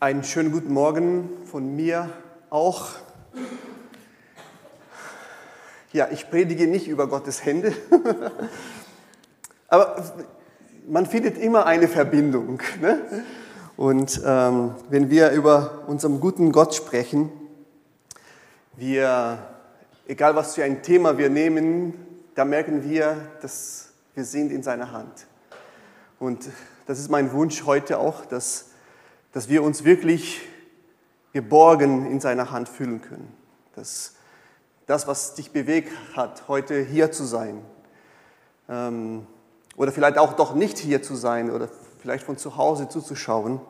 Einen schönen guten Morgen von mir auch. Ja, ich predige nicht über Gottes Hände, aber man findet immer eine Verbindung. Ne? Und ähm, wenn wir über unseren guten Gott sprechen, wir, egal was für ein Thema wir nehmen, da merken wir, dass wir sind in seiner Hand. Und das ist mein Wunsch heute auch, dass, dass wir uns wirklich geborgen in seiner Hand fühlen können. Dass das, was dich bewegt hat, heute hier zu sein, ähm, oder vielleicht auch doch nicht hier zu sein oder vielleicht von zu Hause zuzuschauen,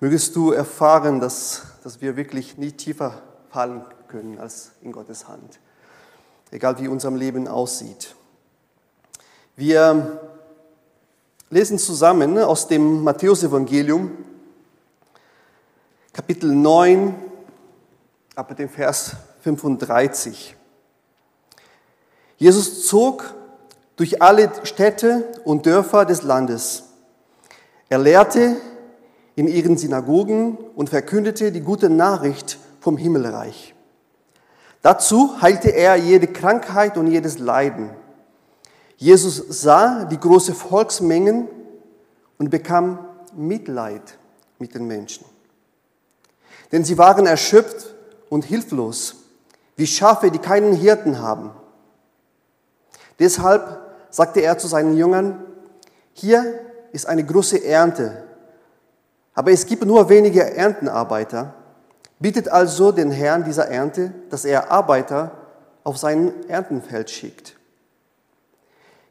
mögest du erfahren, dass, dass wir wirklich nie tiefer fallen können als in Gottes Hand, egal wie unser Leben aussieht. Wir lesen zusammen aus dem Matthäusevangelium, Kapitel 9, ab dem Vers 35. Jesus zog durch alle Städte und Dörfer des Landes. Er lehrte in ihren Synagogen und verkündete die gute Nachricht vom Himmelreich. Dazu heilte er jede Krankheit und jedes Leiden. Jesus sah die große Volksmengen und bekam Mitleid mit den Menschen. Denn sie waren erschöpft und hilflos, wie Schafe, die keinen Hirten haben. Deshalb sagte er zu seinen Jüngern, hier ist eine große Ernte, aber es gibt nur wenige Erntenarbeiter. Bittet also den Herrn dieser Ernte, dass er Arbeiter auf sein Erntenfeld schickt.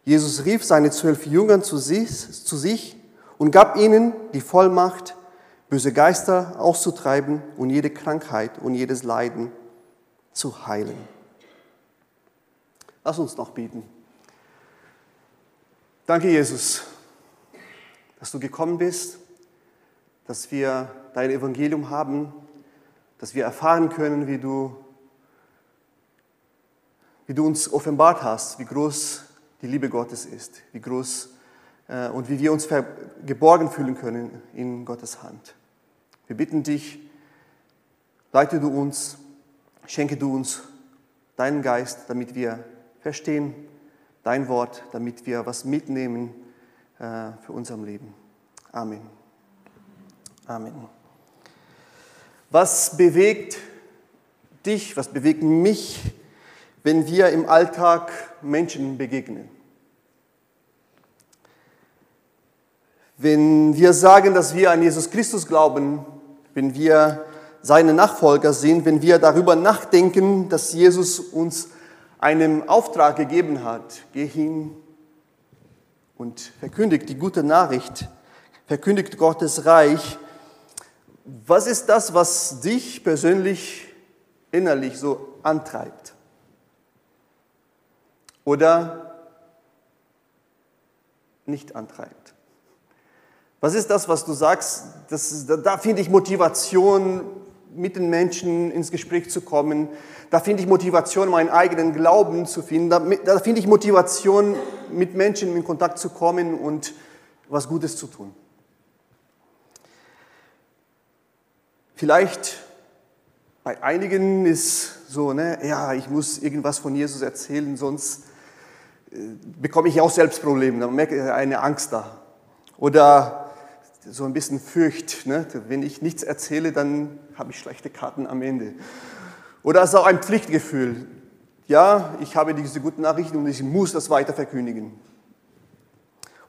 Jesus rief seine zwölf Jüngern zu sich, zu sich und gab ihnen die Vollmacht, böse Geister auszutreiben und jede Krankheit und jedes Leiden zu heilen. Lass uns noch beten. Danke, Jesus, dass du gekommen bist, dass wir dein Evangelium haben, dass wir erfahren können, wie du, wie du uns offenbart hast, wie groß die Liebe Gottes ist, wie groß äh, und wie wir uns geborgen fühlen können in Gottes Hand. Wir bitten dich, leite du uns, schenke du uns deinen Geist, damit wir verstehen dein Wort, damit wir was mitnehmen äh, für unser Leben. Amen. Amen. Was bewegt dich, was bewegt mich wenn wir im Alltag Menschen begegnen. Wenn wir sagen, dass wir an Jesus Christus glauben, wenn wir seine Nachfolger sind, wenn wir darüber nachdenken, dass Jesus uns einen Auftrag gegeben hat, geh hin und verkündigt die gute Nachricht, verkündigt Gottes Reich. Was ist das, was dich persönlich innerlich so antreibt? oder nicht antreibt. Was ist das, was du sagst? Das, da, da finde ich Motivation, mit den Menschen ins Gespräch zu kommen. Da finde ich Motivation, meinen eigenen Glauben zu finden. Da, da finde ich Motivation, mit Menschen in Kontakt zu kommen und was Gutes zu tun. Vielleicht bei einigen ist so, ne, ja, ich muss irgendwas von Jesus erzählen, sonst bekomme ich auch selbst Probleme, dann merke ich eine Angst da. Oder so ein bisschen Fürcht. Ne? Wenn ich nichts erzähle, dann habe ich schlechte Karten am Ende. Oder es ist auch ein Pflichtgefühl. Ja, ich habe diese guten Nachrichten und ich muss das weiter verkündigen.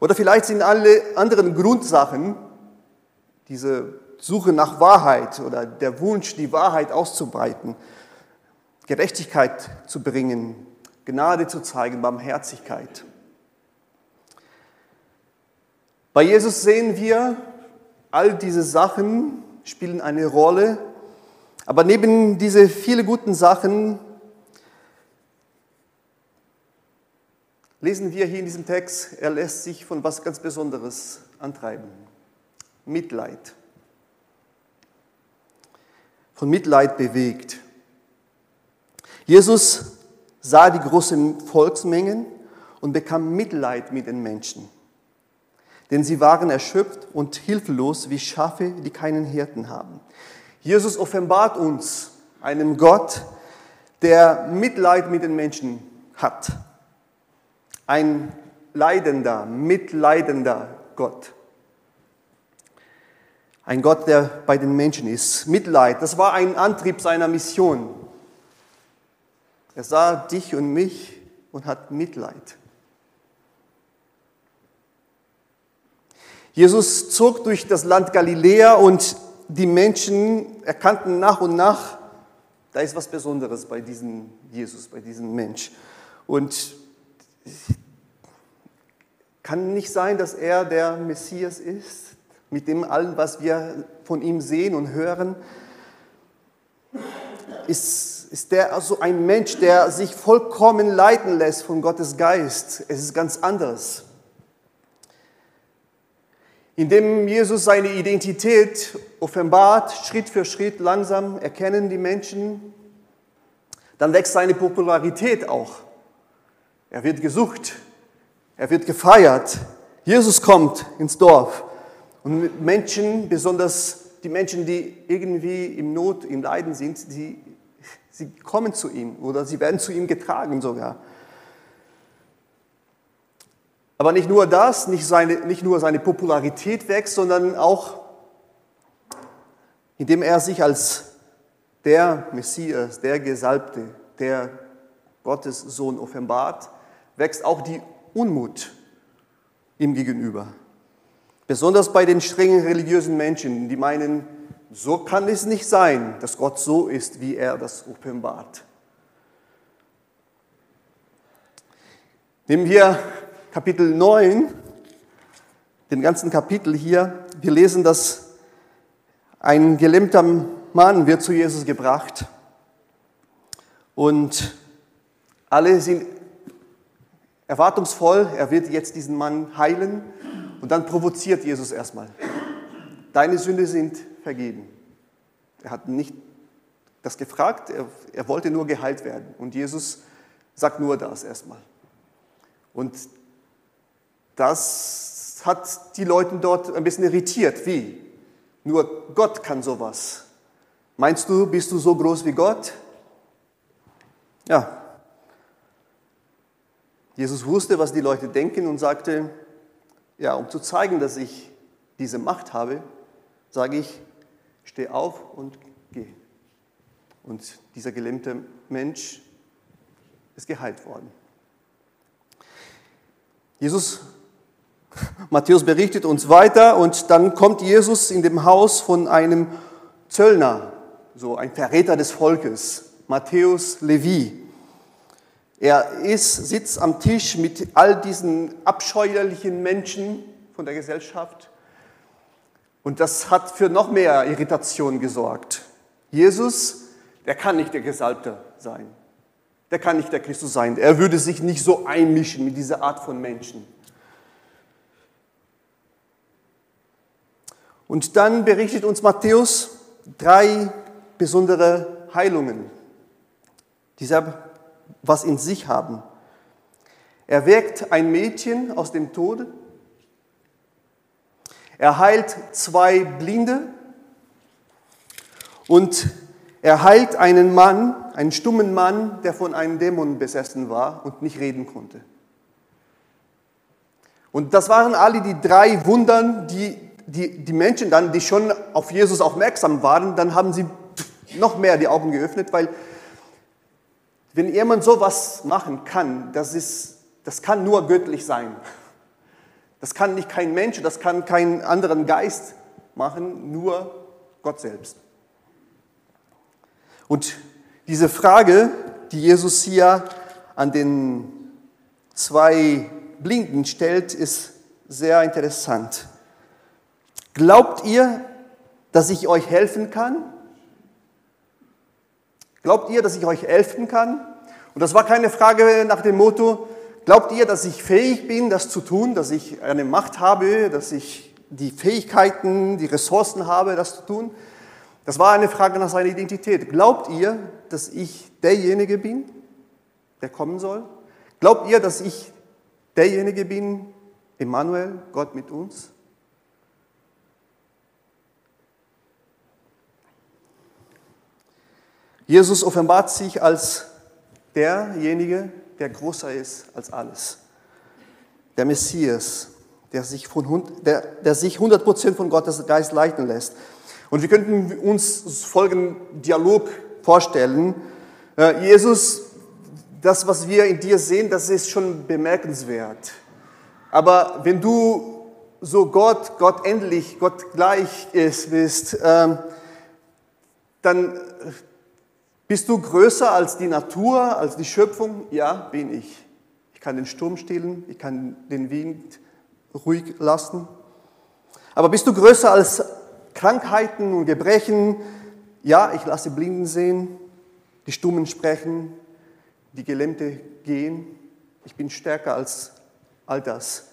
Oder vielleicht sind alle anderen Grundsachen, diese Suche nach Wahrheit oder der Wunsch, die Wahrheit auszubreiten, Gerechtigkeit zu bringen, Gnade zu zeigen, Barmherzigkeit. Bei Jesus sehen wir, all diese Sachen spielen eine Rolle, aber neben diese vielen guten Sachen lesen wir hier in diesem Text, er lässt sich von was ganz Besonderes antreiben. Mitleid. Von Mitleid bewegt. Jesus sah die großen Volksmengen und bekam Mitleid mit den Menschen. Denn sie waren erschöpft und hilflos wie Schafe, die keinen Hirten haben. Jesus offenbart uns einen Gott, der Mitleid mit den Menschen hat. Ein leidender, mitleidender Gott. Ein Gott, der bei den Menschen ist. Mitleid, das war ein Antrieb seiner Mission. Er sah dich und mich und hat Mitleid. Jesus zog durch das Land Galiläa und die Menschen erkannten nach und nach, da ist was Besonderes bei diesem Jesus, bei diesem Mensch. Und kann nicht sein, dass er der Messias ist, mit dem allen, was wir von ihm sehen und hören. Ist, ist der also ein Mensch, der sich vollkommen leiten lässt von Gottes Geist. Es ist ganz anders. Indem Jesus seine Identität offenbart, Schritt für Schritt langsam erkennen die Menschen, dann wächst seine Popularität auch. Er wird gesucht, er wird gefeiert. Jesus kommt ins Dorf und Menschen, besonders die Menschen, die irgendwie im Not, im Leiden sind, sie, sie kommen zu ihm oder sie werden zu ihm getragen sogar. Aber nicht nur das, nicht, seine, nicht nur seine Popularität wächst, sondern auch, indem er sich als der Messias, der Gesalbte, der Gottes Sohn offenbart, wächst auch die Unmut ihm gegenüber. Besonders bei den strengen religiösen Menschen, die meinen, so kann es nicht sein, dass Gott so ist, wie er das offenbart. Nehmen wir Kapitel 9, den ganzen Kapitel hier. Wir lesen, dass ein gelähmter Mann wird zu Jesus gebracht und alle sind erwartungsvoll, er wird jetzt diesen Mann heilen und dann provoziert Jesus erstmal. Deine Sünde sind vergeben. Er hat nicht das gefragt, er, er wollte nur geheilt werden und Jesus sagt nur das erstmal. Und das hat die Leute dort ein bisschen irritiert. Wie? Nur Gott kann sowas. Meinst du, bist du so groß wie Gott? Ja. Jesus wusste, was die Leute denken und sagte, ja, um zu zeigen, dass ich diese Macht habe, sage ich, steh auf und geh. Und dieser gelähmte Mensch ist geheilt worden. Jesus Matthäus berichtet uns weiter und dann kommt Jesus in dem Haus von einem Zöllner, so ein Verräter des Volkes, Matthäus Levi. Er ist, sitzt am Tisch mit all diesen abscheuerlichen Menschen von der Gesellschaft und das hat für noch mehr Irritation gesorgt. Jesus, der kann nicht der Gesalbte sein. Der kann nicht der Christus sein. Er würde sich nicht so einmischen mit dieser Art von Menschen. Und dann berichtet uns Matthäus drei besondere Heilungen, die was in sich haben. Er weckt ein Mädchen aus dem Tode. Er heilt zwei Blinde. Und er heilt einen Mann, einen stummen Mann, der von einem Dämon besessen war und nicht reden konnte. Und das waren alle die drei Wundern, die die, die Menschen dann, die schon auf Jesus aufmerksam waren, dann haben sie noch mehr die Augen geöffnet, weil wenn jemand sowas machen kann, das, ist, das kann nur göttlich sein. Das kann nicht kein Mensch, das kann kein anderen Geist machen, nur Gott selbst. Und diese Frage, die Jesus hier an den zwei Blinden stellt, ist sehr interessant. Glaubt ihr, dass ich euch helfen kann? Glaubt ihr, dass ich euch helfen kann? Und das war keine Frage nach dem Motto, glaubt ihr, dass ich fähig bin, das zu tun, dass ich eine Macht habe, dass ich die Fähigkeiten, die Ressourcen habe, das zu tun? Das war eine Frage nach seiner Identität. Glaubt ihr, dass ich derjenige bin, der kommen soll? Glaubt ihr, dass ich derjenige bin, Emmanuel, Gott mit uns? Jesus offenbart sich als derjenige, der größer ist als alles. Der Messias, der sich, von, der, der sich 100% von Gottes Geist leiten lässt. Und wir könnten uns folgenden Dialog vorstellen. Äh, Jesus, das, was wir in dir sehen, das ist schon bemerkenswert. Aber wenn du so Gott, Gott endlich, Gott gleich ist, bist, ähm, dann bist du größer als die Natur, als die Schöpfung? Ja, bin ich. Ich kann den Sturm stillen, ich kann den Wind ruhig lassen. Aber bist du größer als Krankheiten und Gebrechen? Ja, ich lasse Blinden sehen, die Stummen sprechen, die Gelähmte gehen. Ich bin stärker als all das.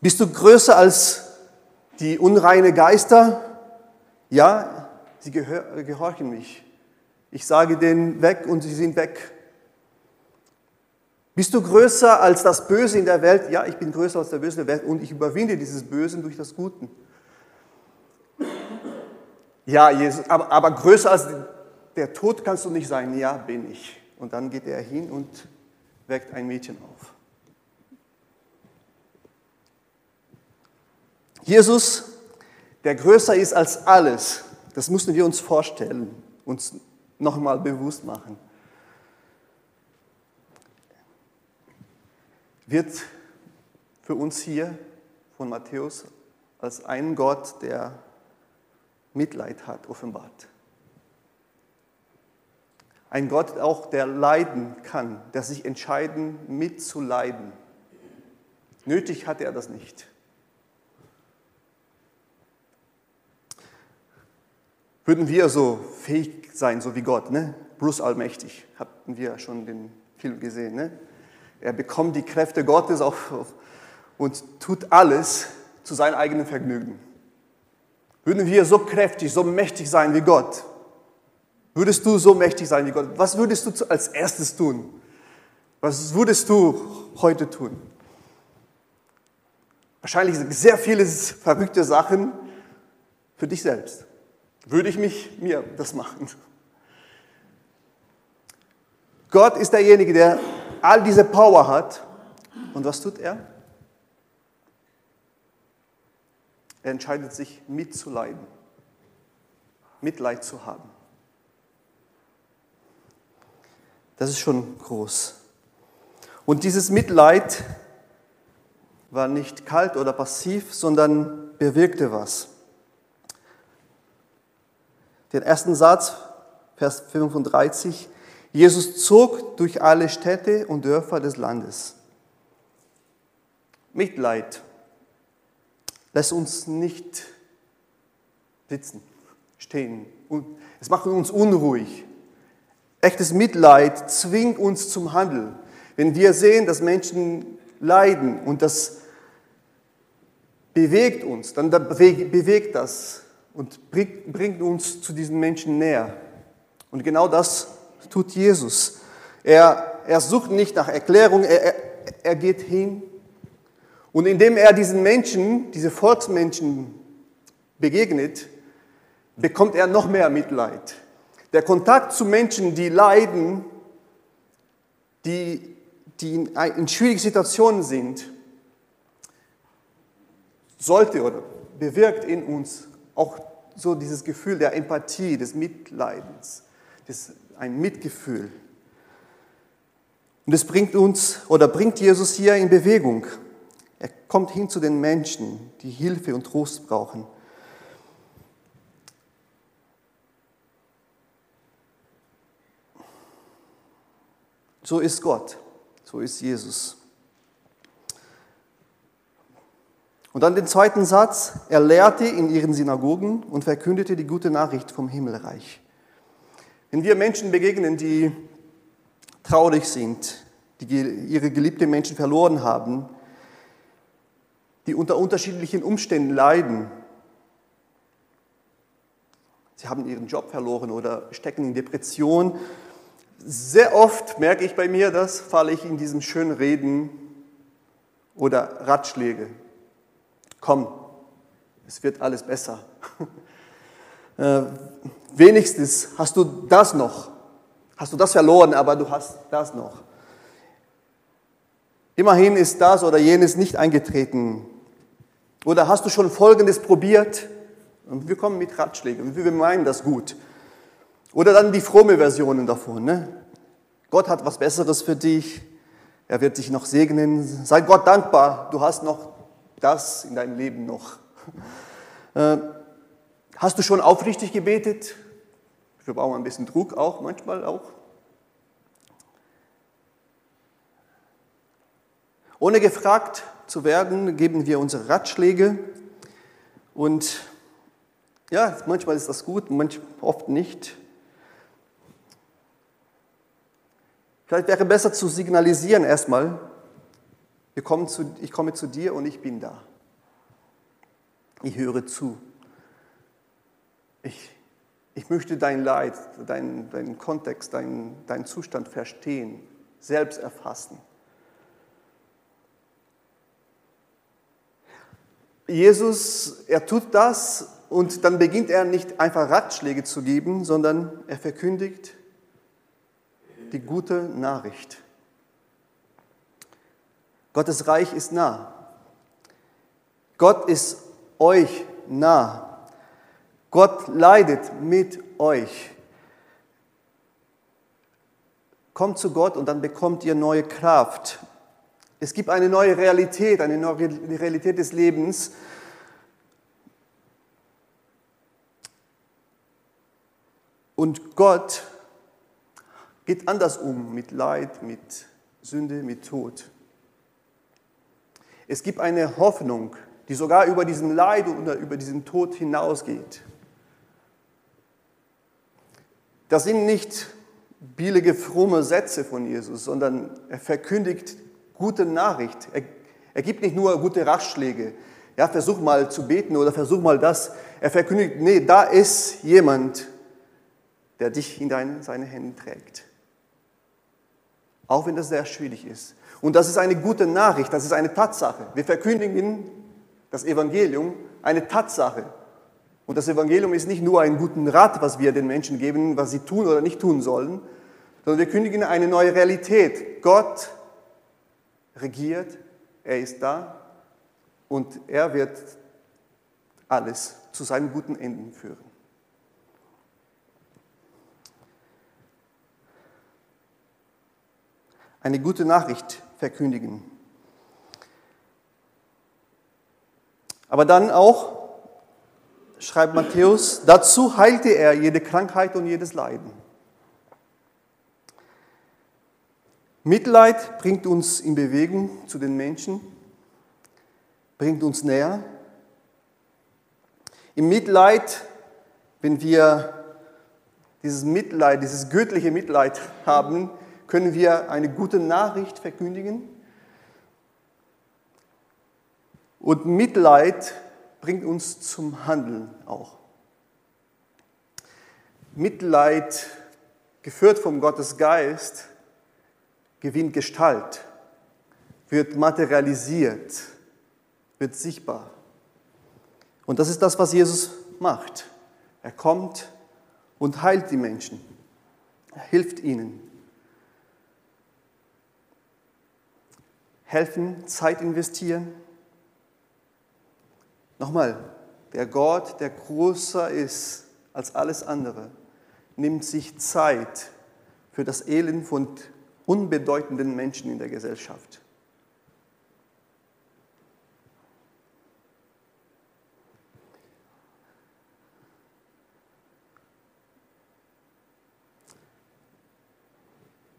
Bist du größer als die unreine Geister? Ja, sie gehorchen mich. Ich sage denen weg und sie sind weg. Bist du größer als das Böse in der Welt? Ja, ich bin größer als der Böse in der Welt und ich überwinde dieses Böse durch das Gute. Ja, Jesus, aber, aber größer als der Tod kannst du nicht sein. Ja, bin ich. Und dann geht er hin und weckt ein Mädchen auf. Jesus, der größer ist als alles, das müssen wir uns vorstellen, uns nochmal bewusst machen. Wird für uns hier von Matthäus als ein Gott, der Mitleid hat, offenbart. Ein Gott auch, der leiden kann, der sich entscheiden, mitzuleiden. Nötig hat er das nicht. Würden wir so fähig sein, so wie Gott, ne? Bruce Allmächtig, hatten wir schon den Film gesehen. Ne? Er bekommt die Kräfte Gottes auf, auf, und tut alles zu seinem eigenen Vergnügen. Würden wir so kräftig, so mächtig sein wie Gott? Würdest du so mächtig sein wie Gott? Was würdest du als erstes tun? Was würdest du heute tun? Wahrscheinlich sehr viele verrückte Sachen für dich selbst würde ich mich mir das machen. Gott ist derjenige, der all diese Power hat. Und was tut er? Er entscheidet sich mitzuleiden, Mitleid zu haben. Das ist schon groß. Und dieses Mitleid war nicht kalt oder passiv, sondern bewirkte was den ersten Satz, Vers 35. Jesus zog durch alle Städte und Dörfer des Landes. Mitleid lässt uns nicht sitzen, stehen. Es macht uns unruhig. Echtes Mitleid zwingt uns zum Handeln. Wenn wir sehen, dass Menschen leiden und das bewegt uns, dann bewegt das und bringt uns zu diesen Menschen näher. Und genau das tut Jesus. Er, er sucht nicht nach Erklärung, er, er, er geht hin. Und indem er diesen Menschen, diese Volksmenschen begegnet, bekommt er noch mehr Mitleid. Der Kontakt zu Menschen, die leiden, die, die in, in schwierigen Situationen sind, sollte oder bewirkt in uns auch so dieses Gefühl der Empathie, des Mitleidens, des, ein Mitgefühl. Und es bringt uns oder bringt Jesus hier in Bewegung. Er kommt hin zu den Menschen, die Hilfe und Trost brauchen. So ist Gott, so ist Jesus. Und dann den zweiten Satz, er lehrte in ihren Synagogen und verkündete die gute Nachricht vom Himmelreich. Wenn wir Menschen begegnen, die traurig sind, die ihre geliebten Menschen verloren haben, die unter unterschiedlichen Umständen leiden, sie haben ihren Job verloren oder stecken in Depression, sehr oft merke ich bei mir das, falle ich in diesen schönen Reden oder Ratschläge. Komm, es wird alles besser. äh, wenigstens hast du das noch. Hast du das verloren, aber du hast das noch. Immerhin ist das oder jenes nicht eingetreten. Oder hast du schon Folgendes probiert? Und wir kommen mit Ratschlägen wir meinen das gut. Oder dann die fromme Versionen davon. Ne? Gott hat was Besseres für dich. Er wird dich noch segnen. Sei Gott dankbar. Du hast noch das in deinem Leben noch. Äh, hast du schon aufrichtig gebetet? Wir brauchen ein bisschen Druck auch, manchmal auch. Ohne gefragt zu werden, geben wir unsere Ratschläge und ja, manchmal ist das gut, manchmal oft nicht. Vielleicht wäre besser zu signalisieren erstmal, ich komme zu dir und ich bin da. Ich höre zu. Ich, ich möchte dein Leid, deinen dein Kontext, deinen dein Zustand verstehen, selbst erfassen. Jesus, er tut das und dann beginnt er nicht einfach Ratschläge zu geben, sondern er verkündigt die gute Nachricht. Gottes Reich ist nah. Gott ist euch nah. Gott leidet mit euch. Kommt zu Gott und dann bekommt ihr neue Kraft. Es gibt eine neue Realität, eine neue Realität des Lebens. Und Gott geht anders um mit Leid, mit Sünde, mit Tod. Es gibt eine Hoffnung, die sogar über diesen Leid oder über diesen Tod hinausgeht. Das sind nicht billige, fromme Sätze von Jesus, sondern er verkündigt gute Nachricht. Er, er gibt nicht nur gute Ratschläge. Ja, versuch mal zu beten oder versuch mal das. Er verkündigt, nee, da ist jemand, der dich in deine, seine Hände trägt. Auch wenn das sehr schwierig ist. Und das ist eine gute Nachricht, das ist eine Tatsache. Wir verkündigen das Evangelium, eine Tatsache. Und das Evangelium ist nicht nur ein guten Rat, was wir den Menschen geben, was sie tun oder nicht tun sollen, sondern wir kündigen eine neue Realität. Gott regiert, er ist da und er wird alles zu seinen guten Enden führen. Eine gute Nachricht verkündigen. Aber dann auch, schreibt Matthäus, dazu heilte er jede Krankheit und jedes Leiden. Mitleid bringt uns in Bewegung zu den Menschen, bringt uns näher. Im Mitleid, wenn wir dieses Mitleid, dieses göttliche Mitleid haben, können wir eine gute Nachricht verkündigen. Und Mitleid bringt uns zum Handeln auch. Mitleid, geführt vom Gottes Geist, gewinnt Gestalt, wird materialisiert, wird sichtbar. Und das ist das, was Jesus macht. Er kommt und heilt die Menschen, er hilft ihnen. Helfen, Zeit investieren. Nochmal, der Gott, der größer ist als alles andere, nimmt sich Zeit für das Elend von unbedeutenden Menschen in der Gesellschaft.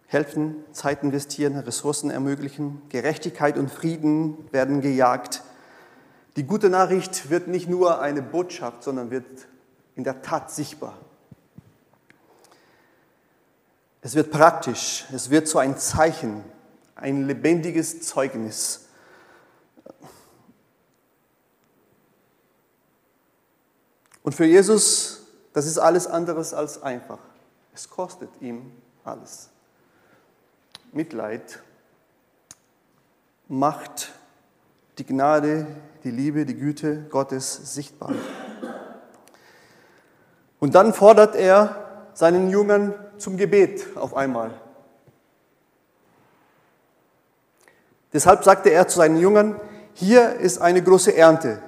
Helfen, Zeit investieren, Ressourcen ermöglichen, Gerechtigkeit und Frieden werden gejagt. Die gute Nachricht wird nicht nur eine Botschaft, sondern wird in der Tat sichtbar. Es wird praktisch, es wird so ein Zeichen, ein lebendiges Zeugnis. Und für Jesus, das ist alles anderes als einfach. Es kostet ihm alles. Mitleid macht die Gnade, die Liebe, die Güte Gottes sichtbar. Und dann fordert er seinen Jüngern zum Gebet auf einmal. Deshalb sagte er zu seinen Jüngern, hier ist eine große Ernte,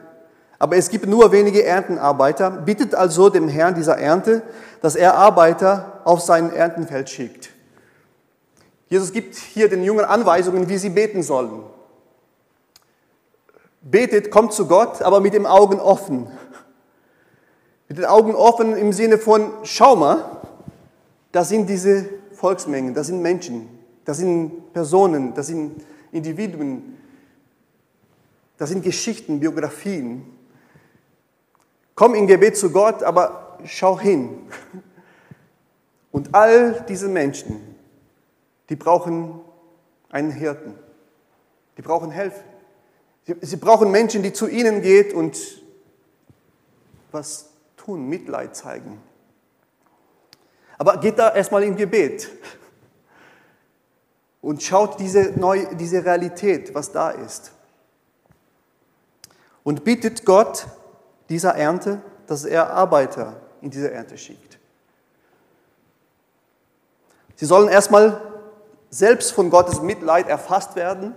aber es gibt nur wenige Erntenarbeiter. Bittet also dem Herrn dieser Ernte, dass er Arbeiter auf sein Erntenfeld schickt. Jesus gibt hier den Jüngern Anweisungen, wie sie beten sollen. Betet, kommt zu Gott, aber mit den Augen offen. Mit den Augen offen im Sinne von, schau mal, da sind diese Volksmengen, da sind Menschen, da sind Personen, da sind Individuen, da sind Geschichten, Biografien. Komm in Gebet zu Gott, aber schau hin. Und all diese Menschen, die brauchen einen Hirten. Die brauchen Hilfe. Sie, brauchen Menschen, die zu ihnen geht und was tun, Mitleid zeigen. Aber geht da erstmal in Gebet und schaut diese, neue, diese Realität, was da ist. Und bittet Gott dieser Ernte, dass er Arbeiter in diese Ernte schickt. Sie sollen erstmal selbst von Gottes Mitleid erfasst werden.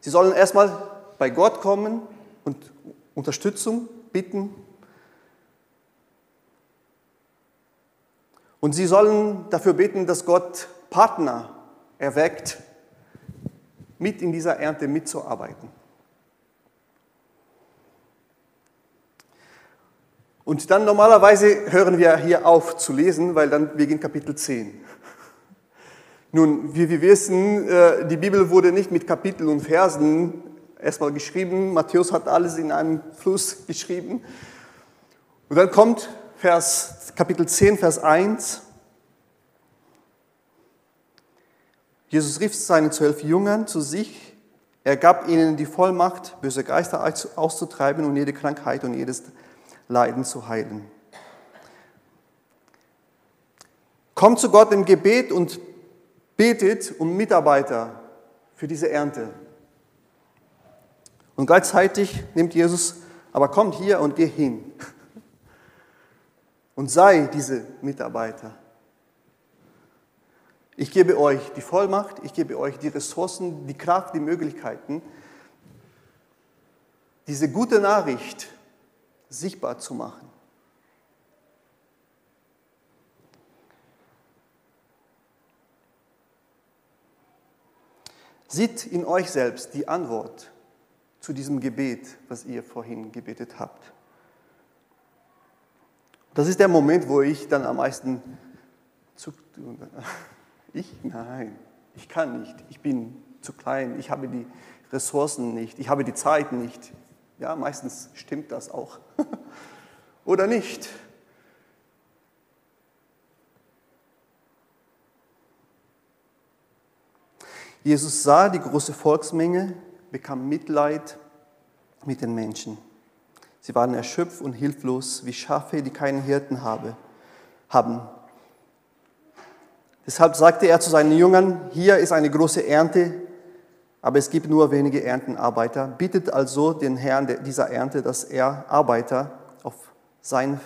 Sie sollen erstmal bei Gott kommen und Unterstützung bitten. Und sie sollen dafür beten, dass Gott Partner erweckt, mit in dieser Ernte mitzuarbeiten. Und dann normalerweise hören wir hier auf zu lesen, weil dann beginnt Kapitel 10. Nun, wie wir wissen, äh, die Bibel wurde nicht mit Kapiteln und Versen erstmal geschrieben. Matthäus hat alles in einem Fluss geschrieben. Und dann kommt Vers, Kapitel 10, Vers 1. Jesus rief seine zwölf Jüngern zu sich. Er gab ihnen die Vollmacht, böse Geister auszutreiben und jede Krankheit und jedes Leiden zu heilen. Kommt zu Gott im Gebet und betet um Mitarbeiter für diese Ernte. Und gleichzeitig nimmt Jesus, aber kommt hier und geh hin und sei diese Mitarbeiter. Ich gebe euch die Vollmacht, ich gebe euch die Ressourcen, die Kraft, die Möglichkeiten, diese gute Nachricht sichtbar zu machen. Sieht in euch selbst die Antwort zu diesem Gebet, was ihr vorhin gebetet habt. Das ist der Moment, wo ich dann am meisten zu, ich? Nein, ich kann nicht, ich bin zu klein, ich habe die Ressourcen nicht, ich habe die Zeit nicht, ja, meistens stimmt das auch. Oder nicht? Jesus sah die große Volksmenge, bekam Mitleid mit den Menschen. Sie waren erschöpft und hilflos wie Schafe, die keinen Hirten habe, haben. Deshalb sagte er zu seinen Jüngern, hier ist eine große Ernte, aber es gibt nur wenige Erntenarbeiter. Bittet also den Herrn dieser Ernte, dass er Arbeiter auf sein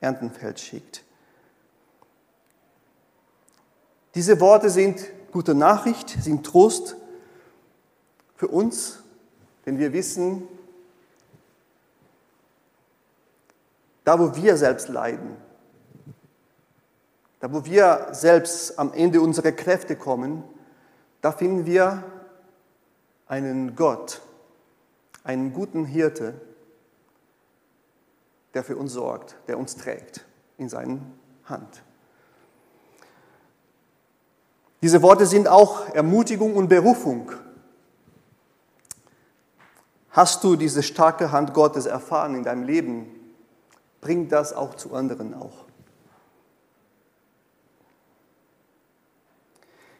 Erntenfeld schickt. Diese Worte sind gute Nachricht, sind Trost für uns, denn wir wissen, da wo wir selbst leiden, da wo wir selbst am Ende unserer Kräfte kommen, da finden wir einen Gott, einen guten Hirte, der für uns sorgt, der uns trägt in seinen Hand. Diese Worte sind auch Ermutigung und Berufung. Hast du diese starke Hand Gottes erfahren in deinem Leben, bring das auch zu anderen auch.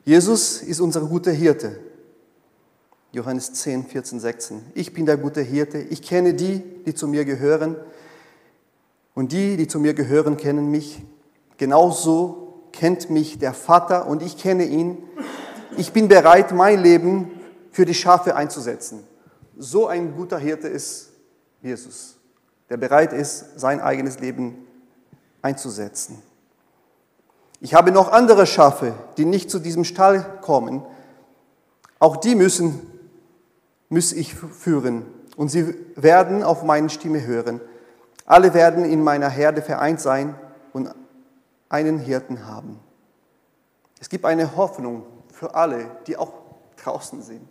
Jesus ist unser guter Hirte. Johannes 10, 14, 16. Ich bin der gute Hirte. Ich kenne die, die zu mir gehören. Und die, die zu mir gehören, kennen mich. Genauso kennt mich der Vater und ich kenne ihn. Ich bin bereit, mein Leben für die Schafe einzusetzen. So ein guter Hirte ist Jesus, der bereit ist, sein eigenes Leben einzusetzen. Ich habe noch andere Schafe, die nicht zu diesem Stall kommen. Auch die müssen, muss ich führen und sie werden auf meine Stimme hören. Alle werden in meiner Herde vereint sein und einen Hirten haben. Es gibt eine Hoffnung für alle, die auch draußen sind.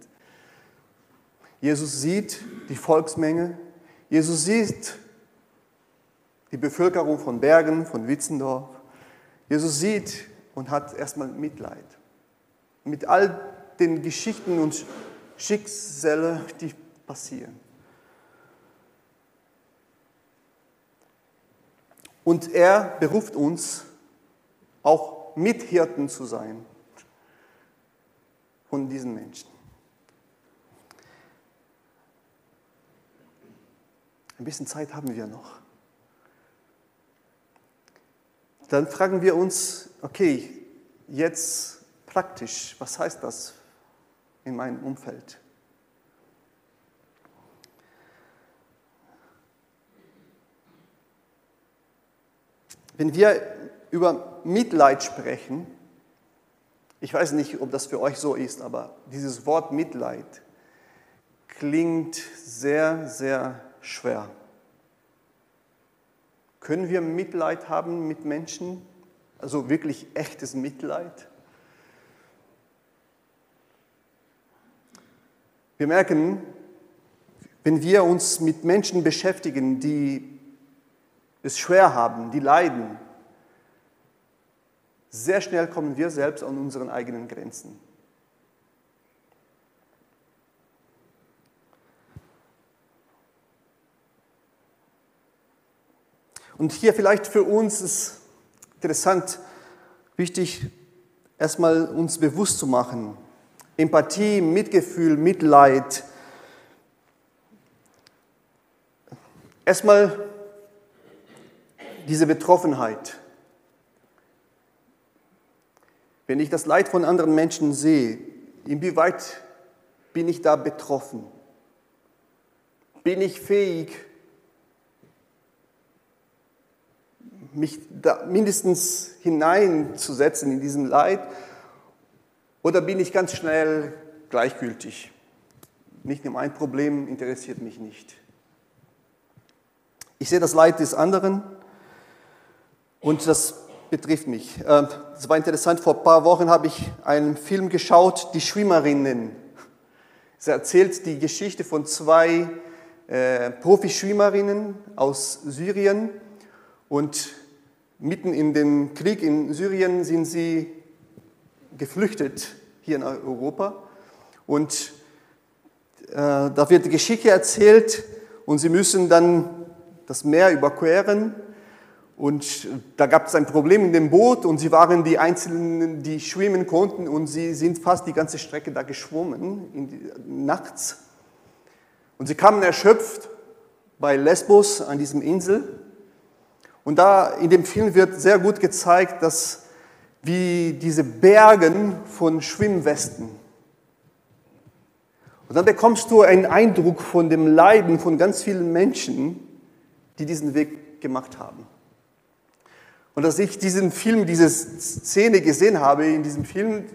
Jesus sieht die Volksmenge, Jesus sieht die Bevölkerung von Bergen, von Witzendorf. Jesus sieht und hat erstmal Mitleid mit all den Geschichten und Schicksale, die passieren. Und er beruft uns, auch Mithirten zu sein von diesen Menschen. Ein bisschen Zeit haben wir noch. Dann fragen wir uns, okay, jetzt praktisch, was heißt das in meinem Umfeld? Wenn wir über Mitleid sprechen, ich weiß nicht, ob das für euch so ist, aber dieses Wort Mitleid klingt sehr, sehr schwer. Können wir Mitleid haben mit Menschen? Also wirklich echtes Mitleid? Wir merken, wenn wir uns mit Menschen beschäftigen, die es schwer haben, die leiden, sehr schnell kommen wir selbst an unseren eigenen Grenzen. Und hier vielleicht für uns ist interessant, wichtig, erstmal uns bewusst zu machen. Empathie, Mitgefühl, Mitleid. Erstmal diese Betroffenheit. Wenn ich das Leid von anderen Menschen sehe, inwieweit bin ich da betroffen? Bin ich fähig, mich da mindestens hineinzusetzen in diesen Leid? Oder bin ich ganz schnell gleichgültig? Nicht nur ein Problem interessiert mich nicht. Ich sehe das Leid des anderen und das betrifft mich. Ähm, es war interessant, vor ein paar Wochen habe ich einen Film geschaut, Die Schwimmerinnen. Es erzählt die Geschichte von zwei äh, Profischwimmerinnen aus Syrien und mitten in dem Krieg in Syrien sind sie geflüchtet hier in Europa und äh, da wird die Geschichte erzählt und sie müssen dann das Meer überqueren und da gab es ein Problem in dem Boot und sie waren die Einzelnen, die schwimmen konnten und sie sind fast die ganze Strecke da geschwommen, die, nachts. Und sie kamen erschöpft bei Lesbos an diesem Insel. Und da in dem Film wird sehr gut gezeigt, dass wie diese Bergen von Schwimmwesten. Und dann bekommst du einen Eindruck von dem Leiden von ganz vielen Menschen, die diesen Weg gemacht haben. Und als ich diesen Film, diese Szene gesehen habe in diesem Film,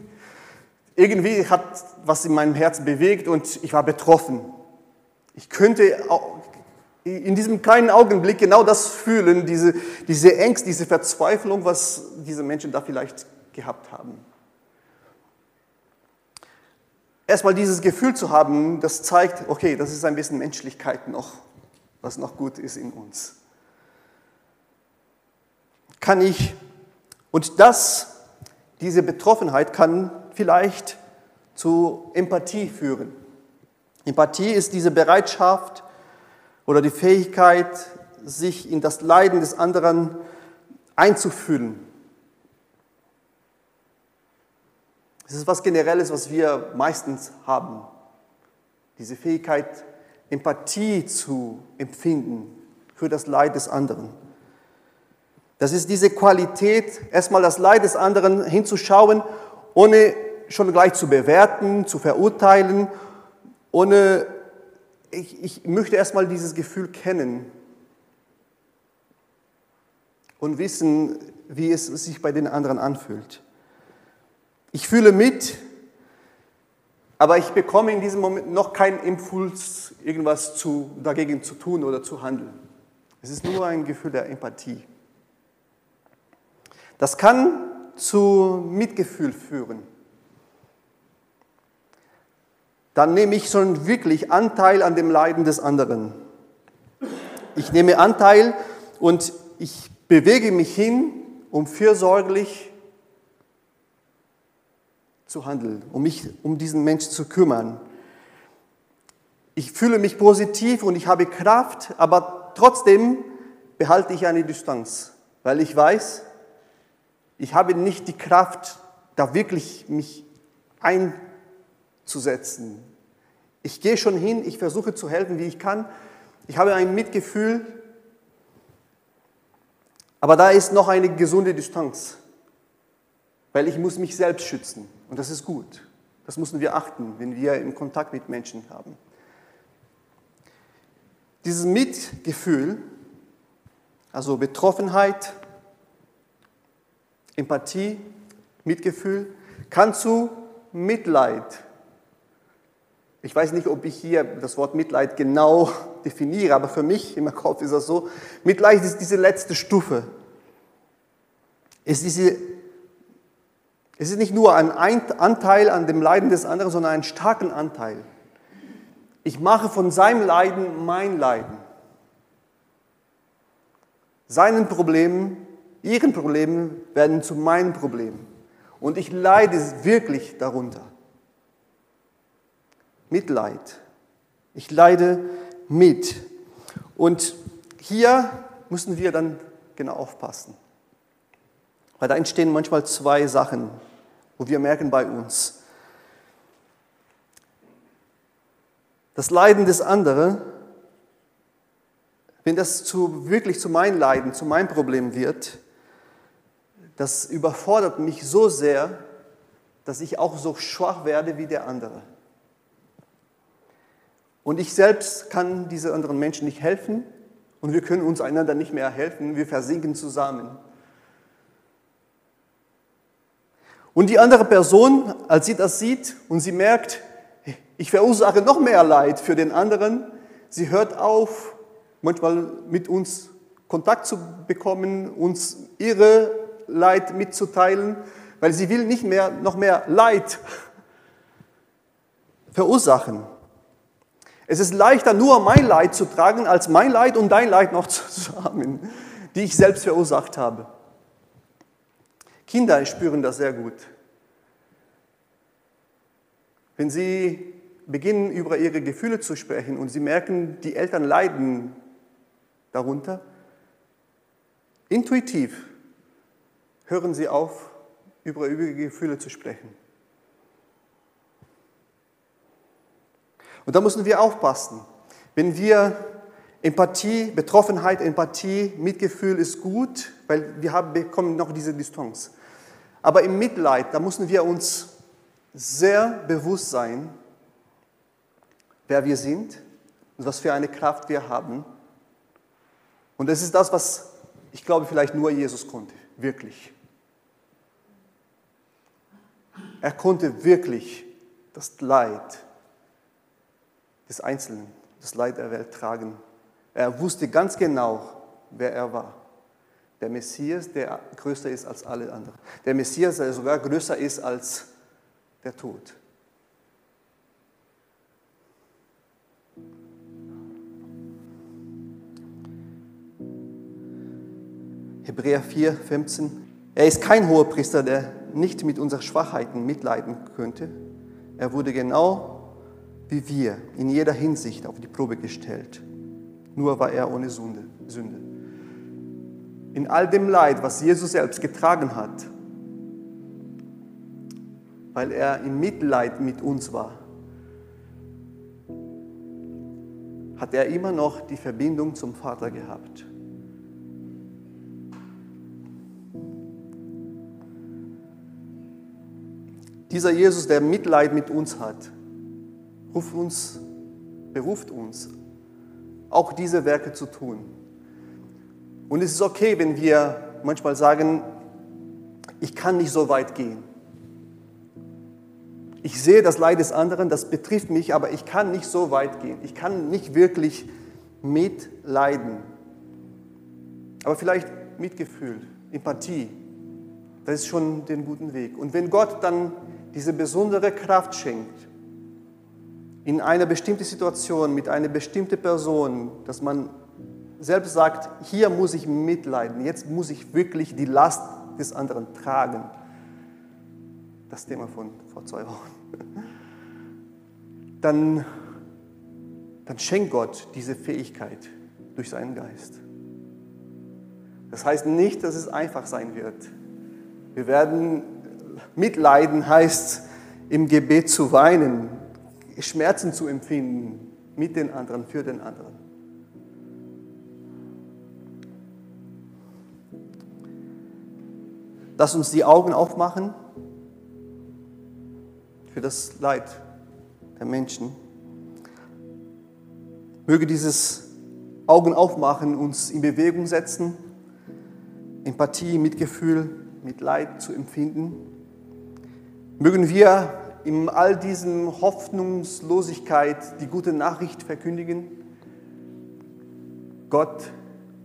irgendwie hat was in meinem Herzen bewegt und ich war betroffen. Ich könnte in diesem kleinen Augenblick genau das fühlen, diese, diese Ängste, diese Verzweiflung, was diese Menschen da vielleicht gehabt haben. Erstmal dieses Gefühl zu haben, das zeigt, okay, das ist ein bisschen Menschlichkeit noch, was noch gut ist in uns kann ich, und das, diese Betroffenheit kann vielleicht zu Empathie führen. Empathie ist diese Bereitschaft oder die Fähigkeit, sich in das Leiden des anderen einzufühlen. Das ist was Generelles, was wir meistens haben. Diese Fähigkeit, Empathie zu empfinden für das Leid des anderen. Das ist diese Qualität, erstmal das Leid des anderen hinzuschauen, ohne schon gleich zu bewerten, zu verurteilen, ohne, ich, ich möchte erstmal dieses Gefühl kennen und wissen, wie es sich bei den anderen anfühlt. Ich fühle mit, aber ich bekomme in diesem Moment noch keinen Impuls, irgendwas zu, dagegen zu tun oder zu handeln. Es ist nur ein Gefühl der Empathie. Das kann zu Mitgefühl führen. Dann nehme ich schon wirklich Anteil an dem Leiden des anderen. Ich nehme Anteil und ich bewege mich hin, um fürsorglich zu handeln, um mich um diesen Menschen zu kümmern. Ich fühle mich positiv und ich habe Kraft, aber trotzdem behalte ich eine Distanz, weil ich weiß, ich habe nicht die Kraft, da wirklich mich einzusetzen. Ich gehe schon hin, ich versuche zu helfen, wie ich kann. Ich habe ein Mitgefühl, aber da ist noch eine gesunde Distanz, weil ich muss mich selbst schützen und das ist gut. Das müssen wir achten, wenn wir in Kontakt mit Menschen haben. Dieses Mitgefühl, also Betroffenheit, Empathie, Mitgefühl, kann zu Mitleid. Ich weiß nicht, ob ich hier das Wort Mitleid genau definiere, aber für mich im Kopf ist das so. Mitleid ist diese letzte Stufe. Es ist, diese, es ist nicht nur ein Anteil an dem Leiden des anderen, sondern einen starken Anteil. Ich mache von seinem Leiden mein Leiden. Seinen Problemen Ihren Problemen werden zu meinen Problemen. Und ich leide wirklich darunter. Mitleid. Ich leide mit. Und hier müssen wir dann genau aufpassen. Weil da entstehen manchmal zwei Sachen, wo wir merken bei uns. Das Leiden des anderen, wenn das zu, wirklich zu meinem Leiden, zu meinem Problem wird, das überfordert mich so sehr, dass ich auch so schwach werde wie der andere. Und ich selbst kann diesen anderen Menschen nicht helfen und wir können uns einander nicht mehr helfen, wir versinken zusammen. Und die andere Person, als sie das sieht und sie merkt, ich verursache noch mehr Leid für den anderen, sie hört auf, manchmal mit uns Kontakt zu bekommen, uns ihre Leid mitzuteilen, weil sie will nicht mehr noch mehr Leid verursachen. Es ist leichter, nur mein Leid zu tragen, als mein Leid und dein Leid noch zusammen, die ich selbst verursacht habe. Kinder spüren das sehr gut. Wenn sie beginnen, über ihre Gefühle zu sprechen und sie merken, die Eltern leiden darunter, intuitiv hören Sie auf, über übrige Gefühle zu sprechen. Und da müssen wir aufpassen. Wenn wir Empathie, Betroffenheit, Empathie, Mitgefühl ist gut, weil wir haben, bekommen noch diese Distanz. Aber im Mitleid, da müssen wir uns sehr bewusst sein, wer wir sind und was für eine Kraft wir haben. Und das ist das, was ich glaube vielleicht nur Jesus konnte, wirklich. Er konnte wirklich das Leid des Einzelnen, das Leid der Welt tragen. Er wusste ganz genau, wer er war. Der Messias, der größer ist als alle anderen. Der Messias, der sogar größer ist als der Tod. Hebräer 4, 15. Er ist kein hoher Priester, der nicht mit unseren Schwachheiten mitleiden könnte. Er wurde genau wie wir in jeder Hinsicht auf die Probe gestellt. Nur war er ohne Sünde. In all dem Leid, was Jesus selbst getragen hat, weil er im Mitleid mit uns war, hat er immer noch die Verbindung zum Vater gehabt. Dieser Jesus, der Mitleid mit uns hat, ruft uns, beruft uns, auch diese Werke zu tun. Und es ist okay, wenn wir manchmal sagen, ich kann nicht so weit gehen. Ich sehe das Leid des anderen, das betrifft mich, aber ich kann nicht so weit gehen. Ich kann nicht wirklich mitleiden. Aber vielleicht Mitgefühl, Empathie, das ist schon den guten Weg. Und wenn Gott dann diese besondere Kraft schenkt, in einer bestimmten Situation mit einer bestimmten Person, dass man selbst sagt, hier muss ich mitleiden, jetzt muss ich wirklich die Last des anderen tragen. Das Thema von vor zwei Wochen. Dann, dann schenkt Gott diese Fähigkeit durch seinen Geist. Das heißt nicht, dass es einfach sein wird. Wir werden mitleiden, heißt im Gebet zu weinen, Schmerzen zu empfinden mit den anderen, für den anderen. Lass uns die Augen aufmachen für das Leid der Menschen. Möge dieses Augen aufmachen uns in Bewegung setzen, Empathie, Mitgefühl, Mitleid zu empfinden. Mögen wir in all diesem Hoffnungslosigkeit die gute Nachricht verkündigen. Gott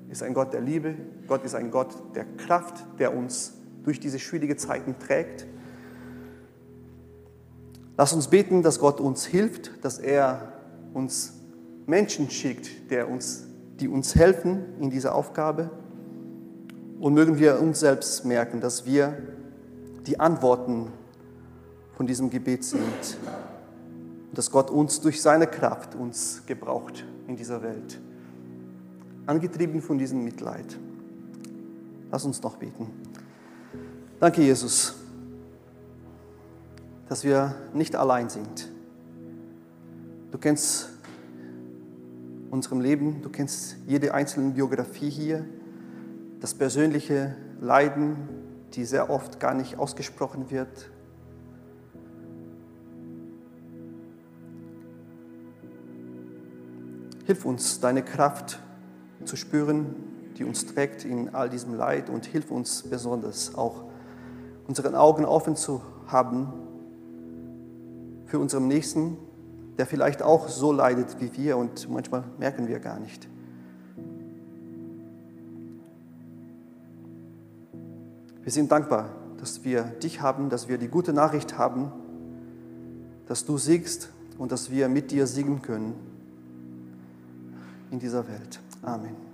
ist ein Gott der Liebe, Gott ist ein Gott der Kraft, der uns durch diese schwierigen Zeiten trägt. Lass uns beten, dass Gott uns hilft, dass er uns Menschen schickt, der uns, die uns helfen in dieser Aufgabe. Und mögen wir uns selbst merken, dass wir die Antworten von diesem Gebet sind. Dass Gott uns durch seine Kraft uns gebraucht in dieser Welt. Angetrieben von diesem Mitleid. Lass uns noch beten. Danke, Jesus, dass wir nicht allein sind. Du kennst unserem Leben, du kennst jede einzelne Biografie hier, das persönliche Leiden, die sehr oft gar nicht ausgesprochen wird, Hilf uns, deine Kraft zu spüren, die uns trägt in all diesem Leid und hilf uns besonders auch, unsere Augen offen zu haben für unseren Nächsten, der vielleicht auch so leidet wie wir und manchmal merken wir gar nicht. Wir sind dankbar, dass wir dich haben, dass wir die gute Nachricht haben, dass du siegst und dass wir mit dir siegen können in dieser Welt. Amen.